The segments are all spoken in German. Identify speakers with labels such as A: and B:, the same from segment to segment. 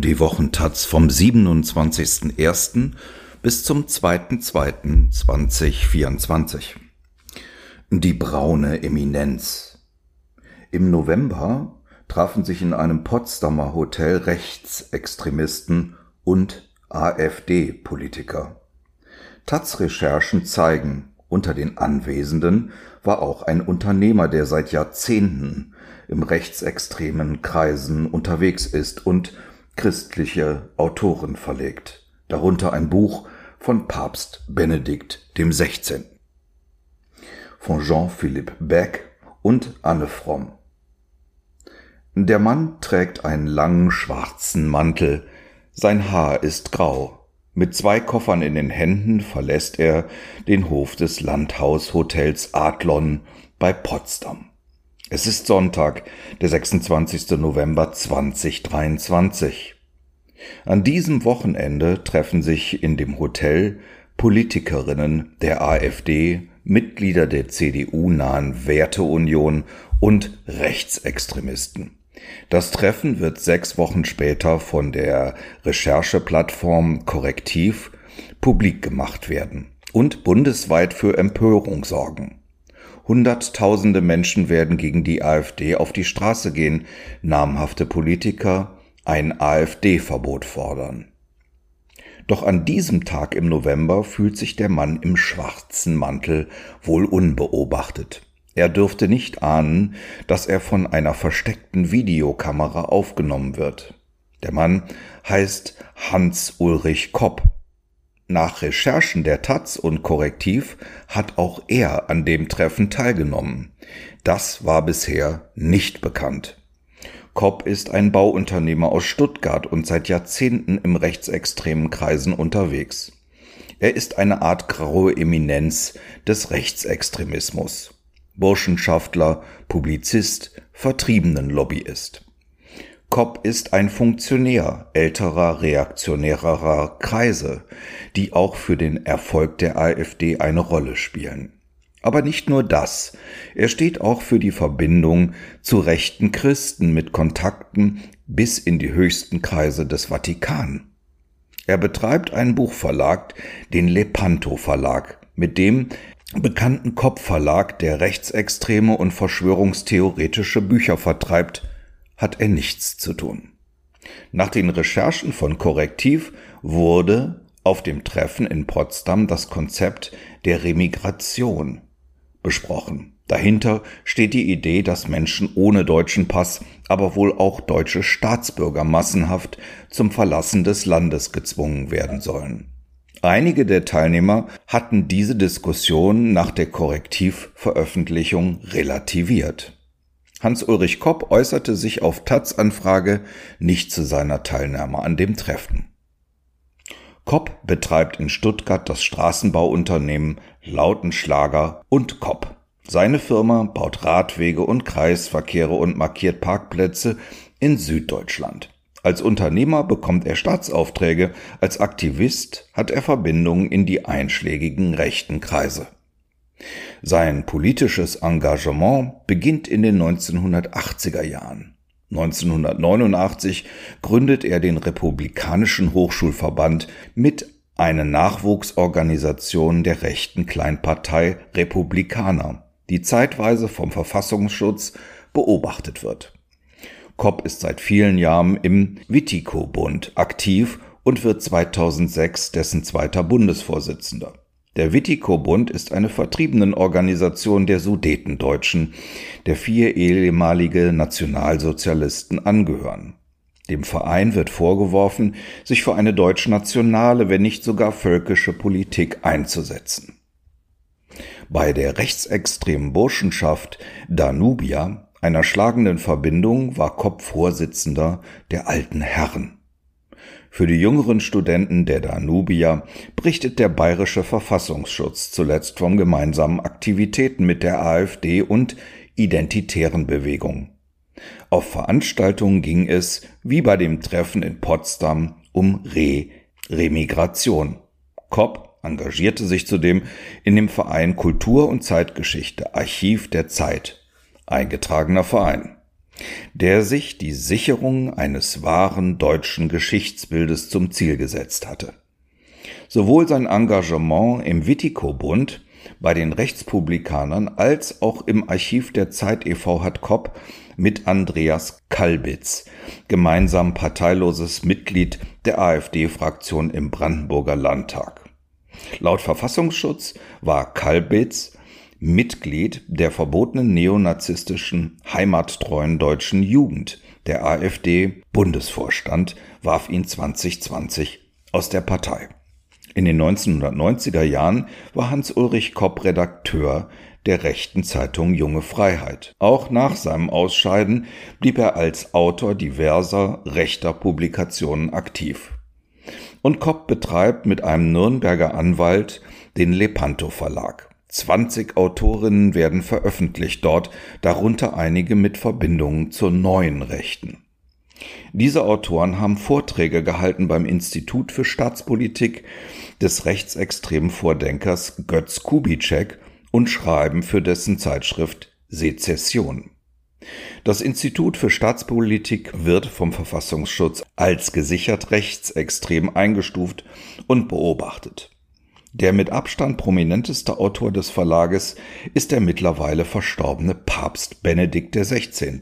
A: Die Wochentaz vom 27.01. bis zum 2.2.2024. Die braune Eminenz. Im November trafen sich in einem Potsdamer Hotel Rechtsextremisten und AfD-Politiker. Taz-Recherchen zeigen, unter den Anwesenden war auch ein Unternehmer, der seit Jahrzehnten im rechtsextremen Kreisen unterwegs ist und christliche Autoren verlegt, darunter ein Buch von Papst Benedikt dem 16. von Jean-Philippe Beck und Anne Fromm. Der Mann trägt einen langen schwarzen Mantel, sein Haar ist grau. Mit zwei Koffern in den Händen verlässt er den Hof des Landhaushotels Adlon bei Potsdam. Es ist Sonntag, der 26. November 2023. An diesem Wochenende treffen sich in dem Hotel Politikerinnen der AfD, Mitglieder der CDU-nahen Werteunion und Rechtsextremisten. Das Treffen wird sechs Wochen später von der Rechercheplattform Korrektiv publik gemacht werden und bundesweit für Empörung sorgen. Hunderttausende Menschen werden gegen die AfD auf die Straße gehen, namhafte Politiker ein AfD-Verbot fordern. Doch an diesem Tag im November fühlt sich der Mann im schwarzen Mantel wohl unbeobachtet. Er dürfte nicht ahnen, dass er von einer versteckten Videokamera aufgenommen wird. Der Mann heißt Hans Ulrich Kopp nach Recherchen der Taz und Korrektiv hat auch er an dem Treffen teilgenommen. Das war bisher nicht bekannt. Kopp ist ein Bauunternehmer aus Stuttgart und seit Jahrzehnten im rechtsextremen Kreisen unterwegs. Er ist eine Art graue Eminenz des Rechtsextremismus. Burschenschaftler, Publizist, Vertriebenenlobbyist. Kopp ist ein Funktionär älterer reaktionärerer Kreise, die auch für den Erfolg der AfD eine Rolle spielen. Aber nicht nur das, er steht auch für die Verbindung zu rechten Christen mit Kontakten bis in die höchsten Kreise des Vatikan. Er betreibt einen Buchverlag, den Lepanto Verlag, mit dem bekannten Kopfverlag, der rechtsextreme und verschwörungstheoretische Bücher vertreibt, hat er nichts zu tun. Nach den Recherchen von Korrektiv wurde auf dem Treffen in Potsdam das Konzept der Remigration besprochen. Dahinter steht die Idee, dass Menschen ohne deutschen Pass, aber wohl auch deutsche Staatsbürger massenhaft zum Verlassen des Landes gezwungen werden sollen. Einige der Teilnehmer hatten diese Diskussion nach der Korrektivveröffentlichung relativiert. Hans-Ulrich Kopp äußerte sich auf Taz-Anfrage nicht zu seiner Teilnahme an dem Treffen. Kopp betreibt in Stuttgart das Straßenbauunternehmen Lautenschlager und Kopp. Seine Firma baut Radwege und Kreisverkehre und markiert Parkplätze in Süddeutschland. Als Unternehmer bekommt er Staatsaufträge, als Aktivist hat er Verbindungen in die einschlägigen rechten Kreise. Sein politisches Engagement beginnt in den 1980er Jahren. 1989 gründet er den Republikanischen Hochschulverband mit einer Nachwuchsorganisation der rechten Kleinpartei Republikaner, die zeitweise vom Verfassungsschutz beobachtet wird. Kopp ist seit vielen Jahren im Witiko-Bund aktiv und wird 2006 dessen zweiter Bundesvorsitzender. Der Witiko-Bund ist eine Vertriebenenorganisation der Sudetendeutschen, der vier ehemalige Nationalsozialisten angehören. Dem Verein wird vorgeworfen, sich für eine deutsch-nationale, wenn nicht sogar völkische Politik einzusetzen. Bei der rechtsextremen Burschenschaft Danubia, einer schlagenden Verbindung, war Kopp Vorsitzender der Alten Herren. Für die jüngeren Studenten der Danubia berichtet der bayerische Verfassungsschutz zuletzt von gemeinsamen Aktivitäten mit der AfD und identitären Bewegungen. Auf Veranstaltungen ging es, wie bei dem Treffen in Potsdam, um Re Remigration. Kopp engagierte sich zudem in dem Verein Kultur und Zeitgeschichte Archiv der Zeit, eingetragener Verein. Der sich die Sicherung eines wahren deutschen Geschichtsbildes zum Ziel gesetzt hatte. Sowohl sein Engagement im Witiko-Bund bei den Rechtspublikanern als auch im Archiv der Zeit e.V. hat Kopp mit Andreas Kalbitz, gemeinsam parteiloses Mitglied der AfD-Fraktion im Brandenburger Landtag. Laut Verfassungsschutz war Kalbitz Mitglied der verbotenen neonazistischen heimattreuen deutschen Jugend. Der AfD-Bundesvorstand warf ihn 2020 aus der Partei. In den 1990er Jahren war Hans-Ulrich Kopp Redakteur der rechten Zeitung Junge Freiheit. Auch nach seinem Ausscheiden blieb er als Autor diverser rechter Publikationen aktiv. Und Kopp betreibt mit einem Nürnberger Anwalt den Lepanto Verlag. 20 Autorinnen werden veröffentlicht dort, darunter einige mit Verbindungen zur neuen Rechten. Diese Autoren haben Vorträge gehalten beim Institut für Staatspolitik des rechtsextremen Vordenkers Götz Kubitschek und schreiben für dessen Zeitschrift Sezession. Das Institut für Staatspolitik wird vom Verfassungsschutz als gesichert rechtsextrem eingestuft und beobachtet. Der mit Abstand prominenteste Autor des Verlages ist der mittlerweile verstorbene Papst Benedikt XVI.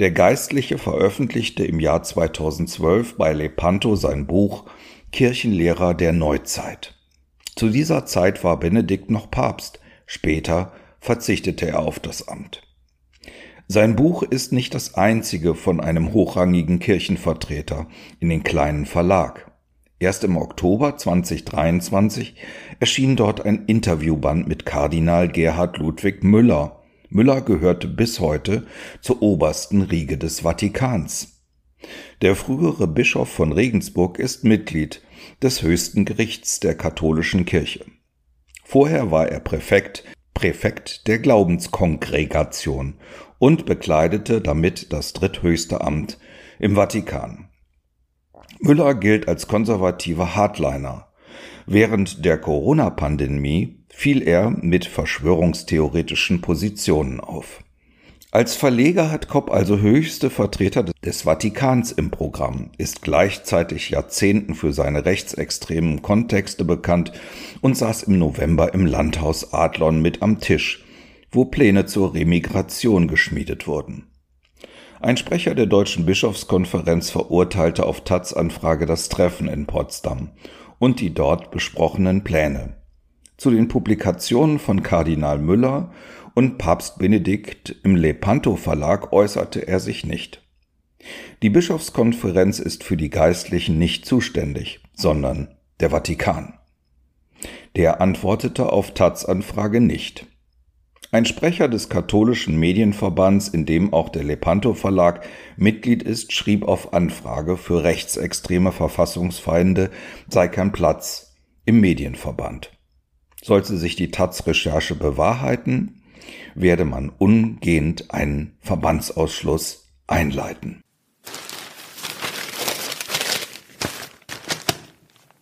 A: Der Geistliche veröffentlichte im Jahr 2012 bei Lepanto sein Buch Kirchenlehrer der Neuzeit. Zu dieser Zeit war Benedikt noch Papst, später verzichtete er auf das Amt. Sein Buch ist nicht das einzige von einem hochrangigen Kirchenvertreter in den kleinen Verlag. Erst im Oktober 2023 erschien dort ein Interviewband mit Kardinal Gerhard Ludwig Müller. Müller gehörte bis heute zur obersten Riege des Vatikans. Der frühere Bischof von Regensburg ist Mitglied des höchsten Gerichts der katholischen Kirche. Vorher war er Präfekt, Präfekt der Glaubenskongregation und bekleidete damit das dritthöchste Amt im Vatikan. Müller gilt als konservativer Hardliner. Während der Corona-Pandemie fiel er mit verschwörungstheoretischen Positionen auf. Als Verleger hat Kopp also höchste Vertreter des Vatikans im Programm, ist gleichzeitig Jahrzehnten für seine rechtsextremen Kontexte bekannt und saß im November im Landhaus Adlon mit am Tisch, wo Pläne zur Remigration geschmiedet wurden. Ein Sprecher der Deutschen Bischofskonferenz verurteilte auf Taz-Anfrage das Treffen in Potsdam und die dort besprochenen Pläne. Zu den Publikationen von Kardinal Müller und Papst Benedikt im Lepanto Verlag äußerte er sich nicht. Die Bischofskonferenz ist für die Geistlichen nicht zuständig, sondern der Vatikan. Der antwortete auf Taz-Anfrage nicht. Ein Sprecher des katholischen Medienverbands, in dem auch der Lepanto Verlag Mitglied ist, schrieb auf Anfrage für rechtsextreme Verfassungsfeinde sei kein Platz im Medienverband. Sollte sich die Taz-Recherche bewahrheiten, werde man umgehend einen Verbandsausschluss einleiten.